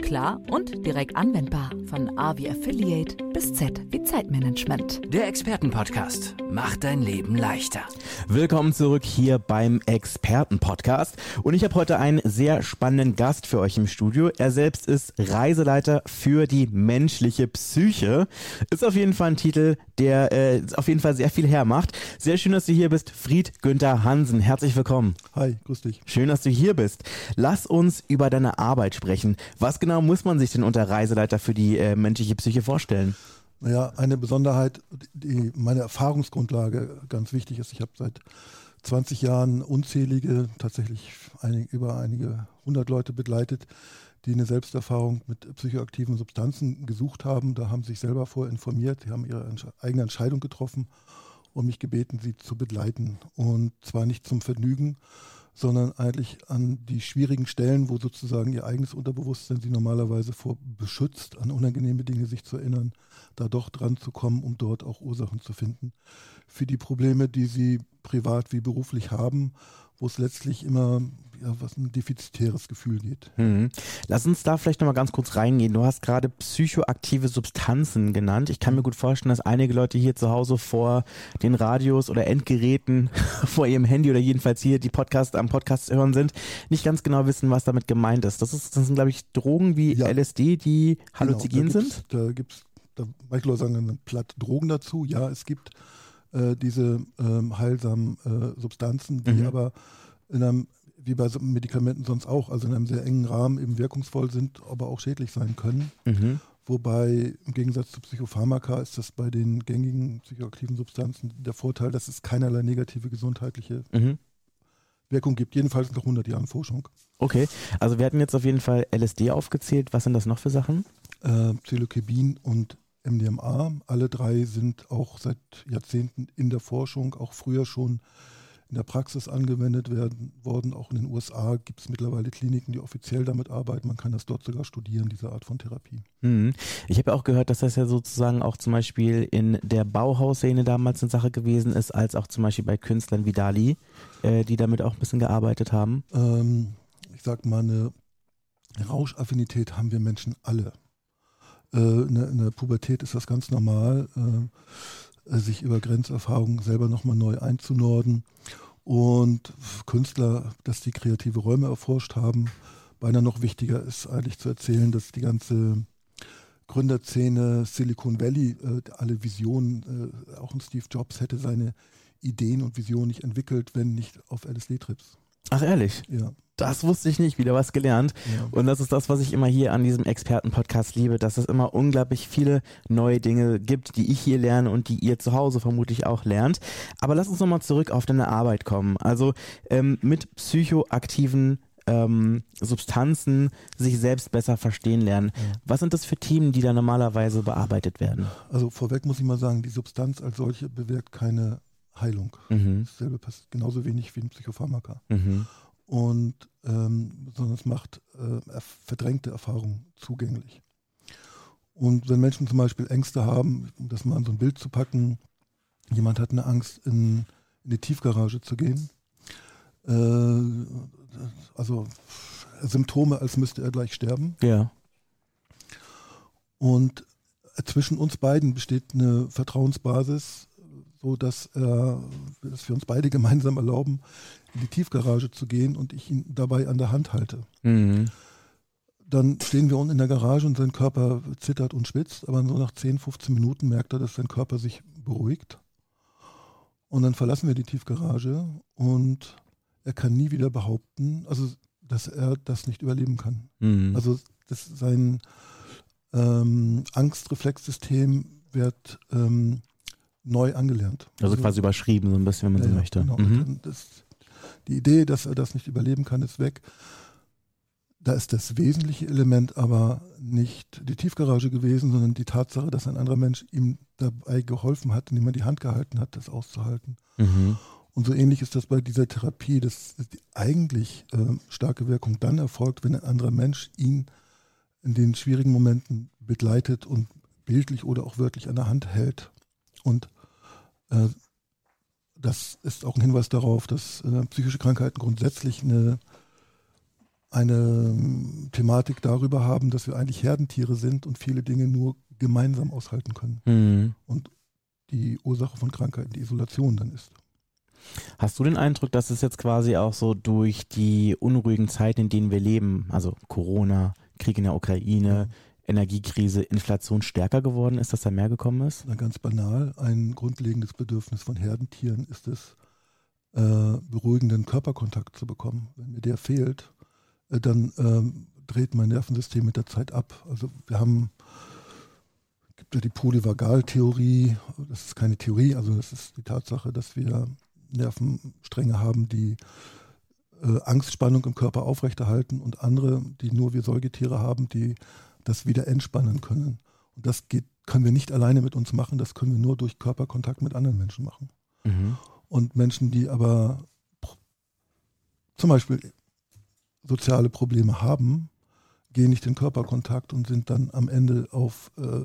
klar und direkt anwendbar. Von A wie Affiliate bis Z wie Zeitmanagement. Der Expertenpodcast macht dein Leben leichter. Willkommen zurück hier beim Expertenpodcast. Und ich habe heute einen sehr spannenden Gast für euch im Studio. Er selbst ist Reiseleiter für die menschliche Psyche. Ist auf jeden Fall ein Titel, der äh, auf jeden Fall sehr viel hermacht. Sehr schön, dass du hier bist, Fried Günther Hansen. Herzlich willkommen. Hi, grüß dich. Schön, dass du hier bist. Lass uns über deine Arbeit sprechen. Was genau muss man sich denn unter Reiseleiter für die äh, menschliche Psyche vorstellen? Naja, eine Besonderheit, die meine Erfahrungsgrundlage ganz wichtig ist. Ich habe seit 20 Jahren unzählige, tatsächlich einig, über einige hundert Leute begleitet, die eine Selbsterfahrung mit psychoaktiven Substanzen gesucht haben. Da haben sie sich selber vorher informiert, die haben ihre eigene Entscheidung getroffen und mich gebeten, sie zu begleiten. Und zwar nicht zum Vergnügen, sondern eigentlich an die schwierigen Stellen, wo sozusagen ihr eigenes Unterbewusstsein sie normalerweise vor beschützt, an unangenehme Dinge sich zu erinnern, da doch dran zu kommen, um dort auch Ursachen zu finden. Für die Probleme, die sie privat wie beruflich haben, wo es letztlich immer ja, was ein defizitäres Gefühl geht. Mhm. Lass uns da vielleicht nochmal ganz kurz reingehen. Du hast gerade psychoaktive Substanzen genannt. Ich kann mir gut vorstellen, dass einige Leute hier zu Hause vor den Radios oder Endgeräten, vor ihrem Handy oder jedenfalls hier die Podcast am Podcast hören sind, nicht ganz genau wissen, was damit gemeint ist. Das, ist, das sind, glaube ich, Drogen wie ja. LSD, die halluzinogen genau, sind. Da gibt es, da manche Leute sagen dann platt Drogen dazu. Ja, es gibt äh, diese ähm, heilsamen äh, Substanzen, die mhm. aber in einem wie bei Medikamenten sonst auch, also in einem sehr engen Rahmen eben wirkungsvoll sind, aber auch schädlich sein können. Mhm. Wobei im Gegensatz zu Psychopharmaka ist das bei den gängigen psychoaktiven Substanzen der Vorteil, dass es keinerlei negative gesundheitliche mhm. Wirkung gibt. Jedenfalls nach 100 Jahren Forschung. Okay, also wir hatten jetzt auf jeden Fall LSD aufgezählt. Was sind das noch für Sachen? Äh, Psilocybin und MDMA. Alle drei sind auch seit Jahrzehnten in der Forschung, auch früher schon in der Praxis angewendet werden worden. Auch in den USA gibt es mittlerweile Kliniken, die offiziell damit arbeiten. Man kann das dort sogar studieren, diese Art von Therapie. Mhm. Ich habe ja auch gehört, dass das ja sozusagen auch zum Beispiel in der Bauhausszene damals eine Sache gewesen ist, als auch zum Beispiel bei Künstlern wie Dali, äh, die damit auch ein bisschen gearbeitet haben. Ähm, ich sag mal, eine Rauschaffinität haben wir Menschen alle. Äh, in, in der Pubertät ist das ganz normal. Äh, sich über Grenzerfahrungen selber nochmal neu einzunorden. Und Künstler, dass die kreative Räume erforscht haben, beinahe noch wichtiger ist eigentlich zu erzählen, dass die ganze Gründerszene Silicon Valley, äh, alle Visionen, auch ein Steve Jobs hätte seine Ideen und Visionen nicht entwickelt, wenn nicht auf LSD-Trips. Ach ehrlich? Ja. Das wusste ich nicht, wieder was gelernt. Ja. Und das ist das, was ich immer hier an diesem Experten-Podcast liebe, dass es immer unglaublich viele neue Dinge gibt, die ich hier lerne und die ihr zu Hause vermutlich auch lernt. Aber lass uns nochmal zurück auf deine Arbeit kommen. Also ähm, mit psychoaktiven ähm, Substanzen sich selbst besser verstehen lernen. Was sind das für Themen, die da normalerweise bearbeitet werden? Also vorweg muss ich mal sagen, die Substanz als solche bewirkt keine Heilung. Mhm. Dasselbe passiert genauso wenig wie ein Psychopharmaka. Mhm und ähm, sondern es macht äh, verdrängte Erfahrungen zugänglich. Und wenn Menschen zum Beispiel Ängste haben, um das mal an so ein Bild zu packen, jemand hat eine Angst, in, in die Tiefgarage zu gehen, äh, also Symptome, als müsste er gleich sterben. Ja. Und zwischen uns beiden besteht eine Vertrauensbasis, so dass, äh, dass wir uns beide gemeinsam erlauben, in die Tiefgarage zu gehen und ich ihn dabei an der Hand halte. Mhm. Dann stehen wir unten in der Garage und sein Körper zittert und spitzt, aber so nach 10, 15 Minuten merkt er, dass sein Körper sich beruhigt. Und dann verlassen wir die Tiefgarage und er kann nie wieder behaupten, also dass er das nicht überleben kann. Mhm. Also das, sein ähm, Angstreflexsystem wird ähm, neu angelernt. Also, also, quasi überschrieben so ein bisschen, wenn man ja, so möchte. Genau. Mhm. Das, die Idee, dass er das nicht überleben kann, ist weg. Da ist das wesentliche Element aber nicht die Tiefgarage gewesen, sondern die Tatsache, dass ein anderer Mensch ihm dabei geholfen hat, indem er die Hand gehalten hat, das auszuhalten. Mhm. Und so ähnlich ist das bei dieser Therapie, dass die eigentlich äh, starke Wirkung dann erfolgt, wenn ein anderer Mensch ihn in den schwierigen Momenten begleitet und bildlich oder auch wörtlich an der Hand hält. Und äh, das ist auch ein Hinweis darauf, dass äh, psychische Krankheiten grundsätzlich eine, eine ähm, Thematik darüber haben, dass wir eigentlich Herdentiere sind und viele Dinge nur gemeinsam aushalten können. Mhm. Und die Ursache von Krankheiten die Isolation dann ist. Hast du den Eindruck, dass es jetzt quasi auch so durch die unruhigen Zeiten, in denen wir leben, also Corona, Krieg in der Ukraine, Energiekrise, Inflation stärker geworden ist, dass da mehr gekommen ist? Na, ganz banal. Ein grundlegendes Bedürfnis von Herdentieren ist es, äh, beruhigenden Körperkontakt zu bekommen. Wenn mir der fehlt, äh, dann ähm, dreht mein Nervensystem mit der Zeit ab. Also wir haben gibt ja die Polyvagaltheorie, das ist keine Theorie, also das ist die Tatsache, dass wir Nervenstränge haben, die äh, Angstspannung im Körper aufrechterhalten und andere, die nur wir Säugetiere haben, die das wieder entspannen können. Und das geht, können wir nicht alleine mit uns machen, das können wir nur durch Körperkontakt mit anderen Menschen machen. Mhm. Und Menschen, die aber zum Beispiel soziale Probleme haben, gehen nicht in Körperkontakt und sind dann am Ende auf äh,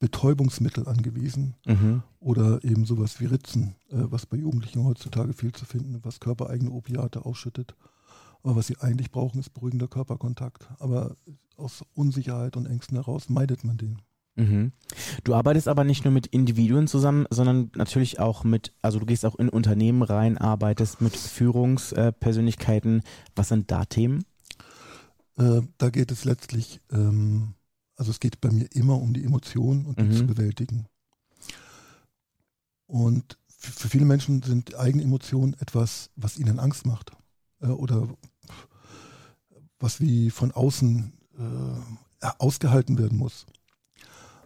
Betäubungsmittel angewiesen mhm. oder eben sowas wie Ritzen, äh, was bei Jugendlichen heutzutage viel zu finden, was körpereigene Opiate ausschüttet. Aber was sie eigentlich brauchen, ist beruhigender Körperkontakt. Aber aus Unsicherheit und Ängsten heraus meidet man den. Mhm. Du arbeitest aber nicht nur mit Individuen zusammen, sondern natürlich auch mit, also du gehst auch in Unternehmen rein, arbeitest mit Führungspersönlichkeiten. Was sind da Themen? Äh, da geht es letztlich ähm, also es geht bei mir immer um die Emotionen und die mhm. zu bewältigen. Und für viele Menschen sind eigene Emotionen etwas, was ihnen Angst macht äh, oder was wie von außen äh, ausgehalten werden muss.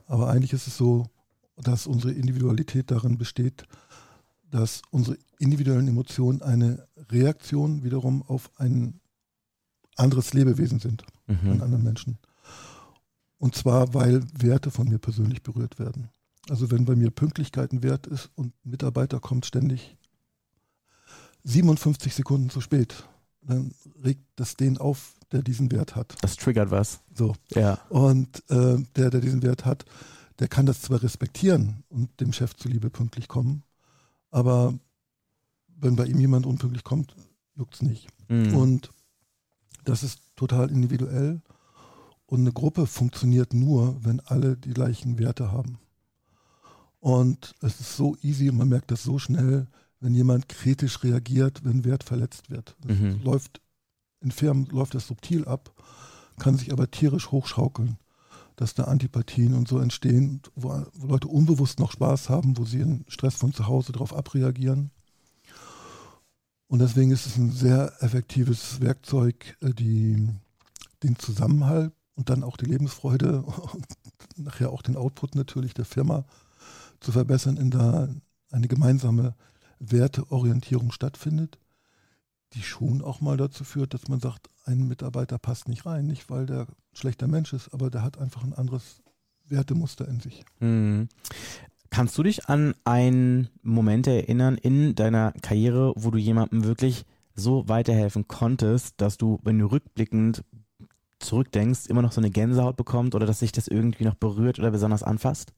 Aber eigentlich ist es so, dass unsere Individualität darin besteht, dass unsere individuellen Emotionen eine Reaktion wiederum auf ein anderes Lebewesen sind, mhm. einen anderen Menschen. Und zwar, weil Werte von mir persönlich berührt werden. Also wenn bei mir Pünktlichkeit ein Wert ist und ein Mitarbeiter kommt ständig 57 Sekunden zu spät, dann regt das den auf, der diesen Wert hat. Das triggert was. So. Ja. Und äh, der, der diesen Wert hat, der kann das zwar respektieren und dem Chef zuliebe pünktlich kommen, aber wenn bei ihm jemand unpünktlich kommt, juckt es nicht. Mhm. Und das ist total individuell. Und eine Gruppe funktioniert nur, wenn alle die gleichen Werte haben. Und es ist so easy, man merkt das so schnell, wenn jemand kritisch reagiert, wenn Wert verletzt wird. Mhm. läuft in Firmen läuft das subtil ab, kann sich aber tierisch hochschaukeln, dass da Antipathien und so entstehen, wo, wo Leute unbewusst noch Spaß haben, wo sie in Stress von zu Hause darauf abreagieren. Und deswegen ist es ein sehr effektives Werkzeug, äh, die, den Zusammenhalt und dann auch die Lebensfreude und nachher auch den Output natürlich der Firma zu verbessern, in da eine gemeinsame Werteorientierung stattfindet, die schon auch mal dazu führt, dass man sagt, ein Mitarbeiter passt nicht rein, nicht weil der ein schlechter Mensch ist, aber der hat einfach ein anderes Wertemuster in sich. Mhm. Kannst du dich an einen Moment erinnern in deiner Karriere, wo du jemandem wirklich so weiterhelfen konntest, dass du, wenn du rückblickend zurückdenkst, immer noch so eine Gänsehaut bekommt oder dass sich das irgendwie noch berührt oder besonders anfasst?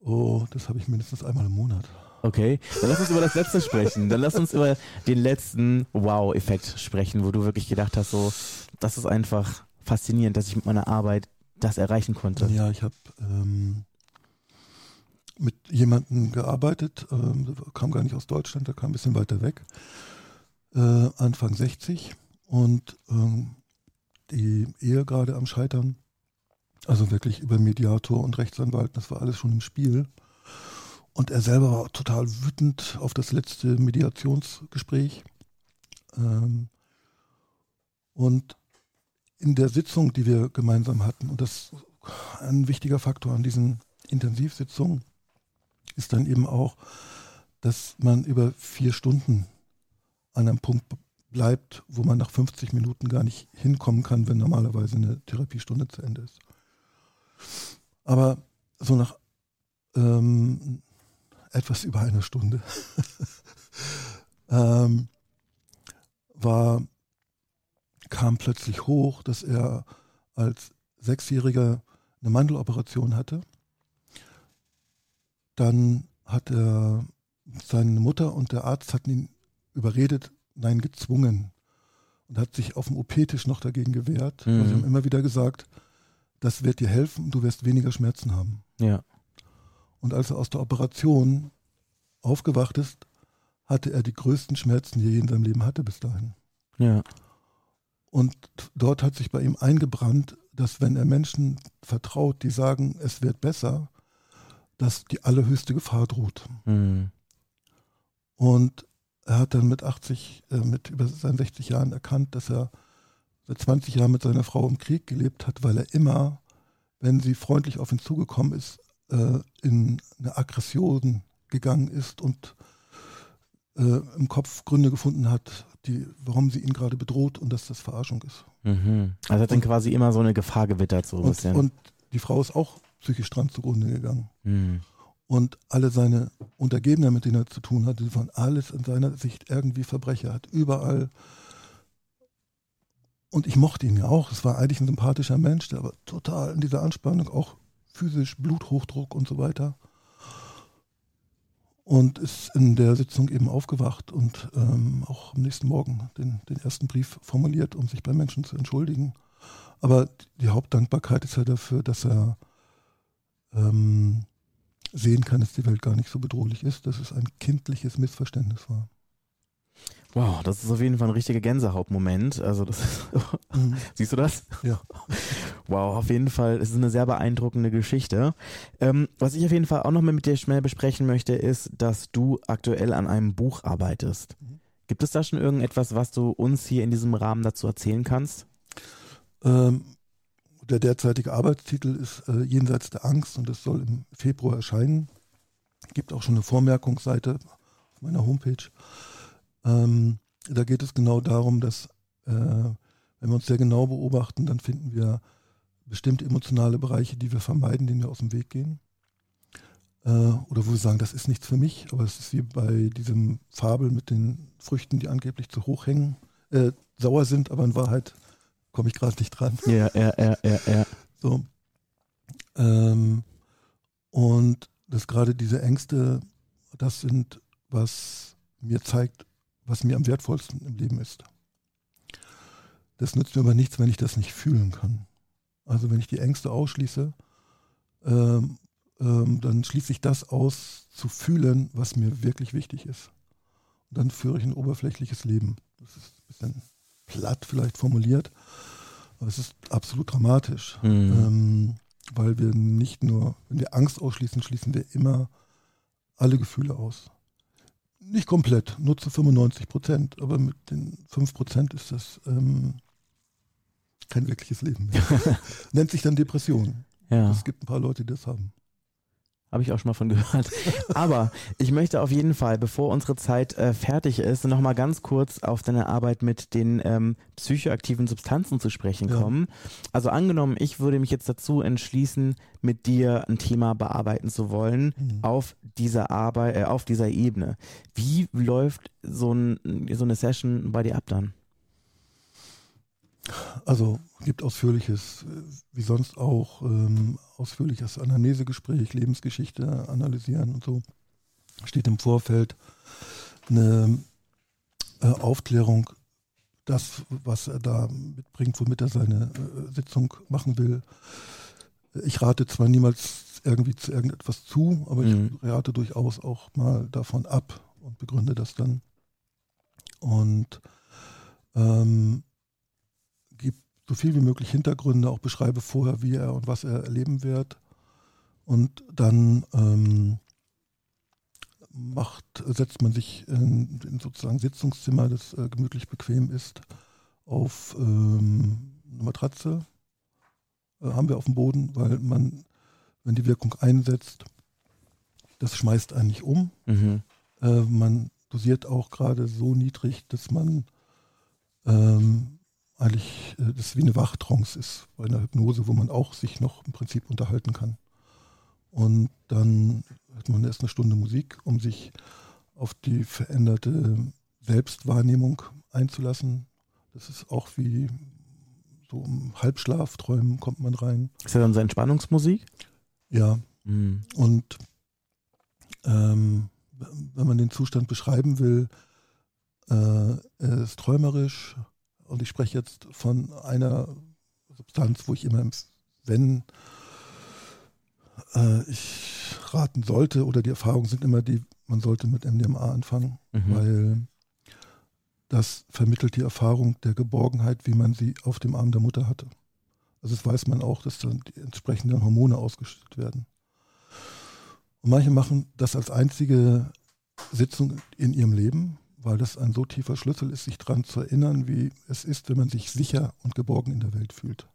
Oh, das habe ich mindestens einmal im Monat. Okay, dann lass uns über das letzte sprechen. Dann lass uns über den letzten Wow-Effekt sprechen, wo du wirklich gedacht hast, so, das ist einfach faszinierend, dass ich mit meiner Arbeit das erreichen konnte. Ja, ich habe ähm, mit jemandem gearbeitet, ähm, kam gar nicht aus Deutschland, der kam ein bisschen weiter weg, äh, Anfang 60 und ähm, die Ehe gerade am Scheitern. Also wirklich über Mediator und Rechtsanwalt, das war alles schon im Spiel. Und er selber war total wütend auf das letzte Mediationsgespräch. Ähm, und in der Sitzung, die wir gemeinsam hatten, und das ein wichtiger Faktor an diesen Intensivsitzungen, ist dann eben auch, dass man über vier Stunden an einem Punkt bleibt, wo man nach 50 Minuten gar nicht hinkommen kann, wenn normalerweise eine Therapiestunde zu Ende ist. Aber so nach ähm, etwas über einer Stunde ähm, war, kam plötzlich hoch, dass er als Sechsjähriger eine Mandeloperation hatte, dann hat er seine Mutter und der Arzt hatten ihn überredet, nein, gezwungen. Und hat sich auf dem OP-Tisch noch dagegen gewehrt. Mhm. sie haben immer wieder gesagt, das wird dir helfen, du wirst weniger Schmerzen haben. Ja. Und als er aus der Operation aufgewacht ist, hatte er die größten Schmerzen, die er je in seinem Leben hatte bis dahin. Ja. Und dort hat sich bei ihm eingebrannt, dass wenn er Menschen vertraut, die sagen, es wird besser, dass die allerhöchste Gefahr droht. Mhm. Und er hat dann mit 80, äh, mit über seinen 60 Jahren erkannt, dass er seit 20 Jahren mit seiner Frau im Krieg gelebt hat, weil er immer, wenn sie freundlich auf ihn zugekommen ist, äh, in eine Aggression gegangen ist und äh, im Kopf Gründe gefunden hat, die, warum sie ihn gerade bedroht und dass das Verarschung ist. Mhm. Also hat dann quasi immer so eine Gefahr gewittert, so ein und, bisschen. Und die Frau ist auch psychisch dran zugrunde gegangen. Mhm. Und alle seine Untergebenen, mit denen er zu tun hatte, waren alles in seiner Sicht irgendwie Verbrecher, hat überall. Und ich mochte ihn ja auch. Es war eigentlich ein sympathischer Mensch, der aber total in dieser Anspannung, auch physisch, Bluthochdruck und so weiter. Und ist in der Sitzung eben aufgewacht und ähm, auch am nächsten Morgen den, den ersten Brief formuliert, um sich bei Menschen zu entschuldigen. Aber die Hauptdankbarkeit ist ja dafür, dass er ähm, sehen kann, dass die Welt gar nicht so bedrohlich ist, dass es ein kindliches Missverständnis war. Wow, das ist auf jeden Fall ein richtiger Gänsehautmoment. Also das ist, mhm. siehst du das? Ja. Wow, auf jeden Fall, es ist eine sehr beeindruckende Geschichte. Ähm, was ich auf jeden Fall auch noch mal mit dir schnell besprechen möchte, ist, dass du aktuell an einem Buch arbeitest. Mhm. Gibt es da schon irgendetwas, was du uns hier in diesem Rahmen dazu erzählen kannst? Ähm, der derzeitige Arbeitstitel ist äh, Jenseits der Angst und es soll im Februar erscheinen. Gibt auch schon eine Vormerkungsseite auf meiner Homepage. Ähm, da geht es genau darum, dass äh, wenn wir uns sehr genau beobachten, dann finden wir bestimmte emotionale Bereiche, die wir vermeiden, denen wir aus dem Weg gehen. Äh, oder wo wir sagen, das ist nichts für mich, aber es ist wie bei diesem Fabel mit den Früchten, die angeblich zu hoch hängen, äh, sauer sind, aber in Wahrheit komme ich gerade nicht dran. Ja, ja, ja, ja, ja. So. Ähm, und dass gerade diese Ängste, das sind, was mir zeigt, was mir am wertvollsten im Leben ist. Das nützt mir aber nichts, wenn ich das nicht fühlen kann. Also wenn ich die Ängste ausschließe, ähm, ähm, dann schließe ich das aus, zu fühlen, was mir wirklich wichtig ist. Und dann führe ich ein oberflächliches Leben. Das ist ein bisschen platt vielleicht formuliert, aber es ist absolut dramatisch, mhm. ähm, weil wir nicht nur, wenn wir Angst ausschließen, schließen wir immer alle Gefühle aus. Nicht komplett, nur zu 95 Prozent, aber mit den 5 Prozent ist das ähm, kein wirkliches Leben mehr. Nennt sich dann Depression. Ja. Es gibt ein paar Leute, die das haben. Habe ich auch schon mal von gehört. Aber ich möchte auf jeden Fall, bevor unsere Zeit äh, fertig ist, nochmal ganz kurz auf deine Arbeit mit den ähm, psychoaktiven Substanzen zu sprechen kommen. Ja. Also angenommen, ich würde mich jetzt dazu entschließen, mit dir ein Thema bearbeiten zu wollen mhm. auf dieser Arbeit, äh, auf dieser Ebene. Wie läuft so, ein, so eine Session bei dir ab dann? Also gibt ausführliches, wie sonst auch, ähm, ausführliches Anamnesegespräch, Lebensgeschichte analysieren und so. Steht im Vorfeld eine äh, Aufklärung, das, was er da mitbringt, womit er seine äh, Sitzung machen will. Ich rate zwar niemals irgendwie zu irgendetwas zu, aber mhm. ich rate durchaus auch mal davon ab und begründe das dann. Und ähm, so viel wie möglich Hintergründe, auch beschreibe vorher, wie er und was er erleben wird. Und dann ähm, macht, setzt man sich in, in sozusagen Sitzungszimmer, das äh, gemütlich bequem ist, auf ähm, eine Matratze. Äh, haben wir auf dem Boden, weil man, wenn die Wirkung einsetzt, das schmeißt eigentlich um. Mhm. Äh, man dosiert auch gerade so niedrig, dass man ähm, eigentlich äh, das wie eine Wachtrance ist bei einer Hypnose, wo man auch sich noch im Prinzip unterhalten kann. Und dann hört man erst eine Stunde Musik, um sich auf die veränderte Selbstwahrnehmung einzulassen. Das ist auch wie so im Halbschlafträumen kommt man rein. Ist das dann so Entspannungsmusik? Ja. Mhm. Und ähm, wenn man den Zustand beschreiben will, äh, er ist träumerisch und ich spreche jetzt von einer Substanz, wo ich immer, wenn äh, ich raten sollte oder die Erfahrungen sind immer die, man sollte mit MDMA anfangen, Mhm. weil das vermittelt die Erfahrung der Geborgenheit, wie man sie auf dem Arm der Mutter hatte. Also das weiß man auch, dass dann die entsprechenden Hormone ausgeschüttet werden. Und manche machen das als einzige Sitzung in ihrem Leben, weil das ein so tiefer Schlüssel ist, sich daran zu erinnern, wie es ist, wenn man sich sicher und geborgen in der Welt fühlt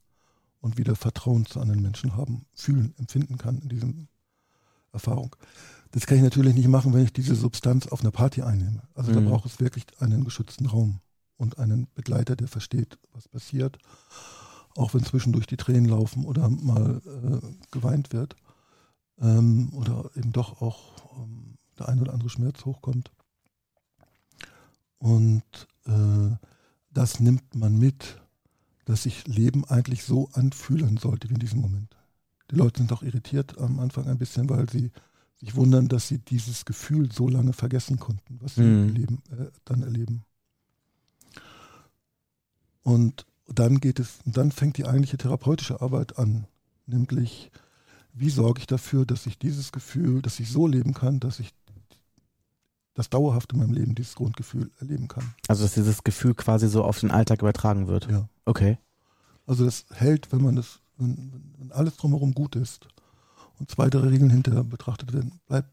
und wieder Vertrauen zu anderen Menschen haben, fühlen, empfinden kann in diesem Erfahrung. Das kann ich natürlich nicht machen, wenn ich diese Substanz auf einer Party einnehme. Also da Mhm. braucht es wirklich einen geschützten Raum und einen Begleiter, der versteht, was passiert, auch wenn zwischendurch die Tränen laufen oder mal äh, geweint wird ähm, oder eben doch auch ähm, der ein oder andere Schmerz hochkommt. Und äh, das nimmt man mit, dass sich Leben eigentlich so anfühlen sollte wie in diesem Moment. Die Leute sind auch irritiert am Anfang ein bisschen, weil sie sich wundern, dass sie dieses Gefühl so lange vergessen konnten, was sie Mhm. im Leben äh, dann erleben. Und dann geht es, dann fängt die eigentliche therapeutische Arbeit an, nämlich wie sorge ich dafür, dass ich dieses Gefühl, dass ich so leben kann, dass ich das dauerhaft in meinem Leben dieses Grundgefühl erleben kann. Also, dass dieses Gefühl quasi so auf den Alltag übertragen wird. Ja. Okay. Also das hält, wenn man das, wenn, wenn alles drumherum gut ist und zwei, drei Regeln hinterher betrachtet werden, bleibt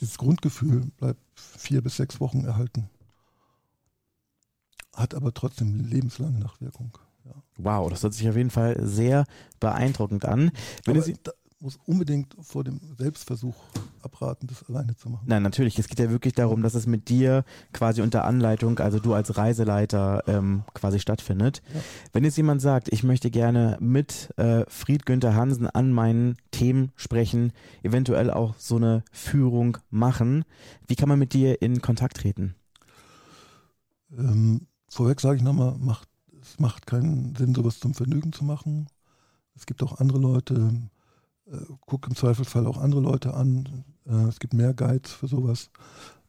dieses Grundgefühl bleibt vier bis sechs Wochen erhalten. Hat aber trotzdem lebenslange Nachwirkung. Ja. Wow, das hört sich auf jeden Fall sehr beeindruckend an. Wenn aber Sie, da muss unbedingt vor dem Selbstversuch abraten, das alleine zu machen. Nein, natürlich. Es geht ja wirklich darum, dass es mit dir quasi unter Anleitung, also du als Reiseleiter ähm, quasi stattfindet. Ja. Wenn jetzt jemand sagt, ich möchte gerne mit äh, Fried Günther Hansen an meinen Themen sprechen, eventuell auch so eine Führung machen, wie kann man mit dir in Kontakt treten? Ähm, vorweg sage ich nochmal, macht, es macht keinen Sinn, sowas zum Vergnügen zu machen. Es gibt auch andere Leute, guck im Zweifelsfall auch andere Leute an. Äh, es gibt mehr Guides für sowas,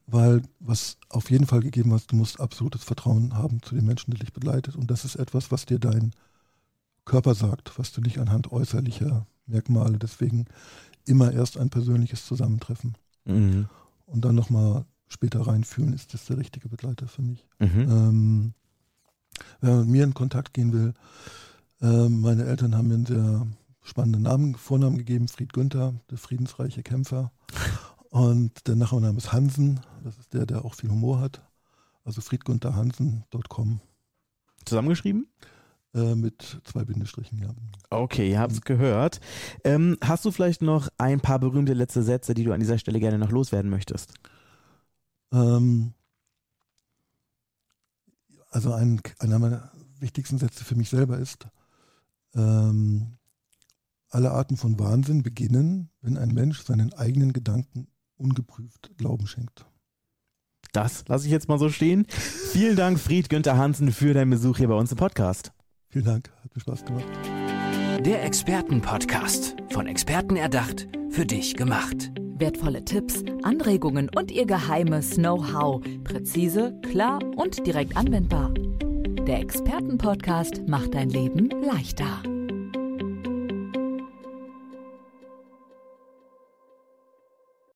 weil was auf jeden Fall gegeben ist, du musst absolutes Vertrauen haben zu den Menschen, die dich begleitet. Und das ist etwas, was dir dein Körper sagt, was du nicht anhand äußerlicher Merkmale, deswegen immer erst ein persönliches Zusammentreffen Mhm. und dann nochmal später reinfühlen, ist das der richtige Begleiter für mich. Mhm. Ähm, wenn man mit mir in Kontakt gehen will, ähm, meine Eltern haben mir einen sehr spannenden Namen, Vornamen gegeben, Fried Günther, der friedensreiche Kämpfer. Und der Nachname ist Hansen, das ist der, der auch viel Humor hat. Also friedgüntherhansen.com Zusammengeschrieben? äh, mit zwei Bindestrichen, ja. Okay, ihr habt es gehört. Ähm, hast du vielleicht noch ein paar berühmte letzte Sätze, die du an dieser Stelle gerne noch loswerden möchtest? Ähm, also ein, einer meiner wichtigsten Sätze für mich selber ist, ähm, alle Arten von Wahnsinn beginnen, wenn ein Mensch seinen eigenen Gedanken ungeprüft Glauben schenkt. Das lasse ich jetzt mal so stehen. Vielen Dank, Fried Günther Hansen, für deinen Besuch hier bei uns im Podcast. Vielen Dank, hat mir Spaß gemacht. Der Expertenpodcast. Von Experten erdacht, für dich gemacht. Wertvolle Tipps, Anregungen und ihr geheimes Know-how. Präzise, klar und direkt anwendbar. Der Expertenpodcast macht dein Leben leichter.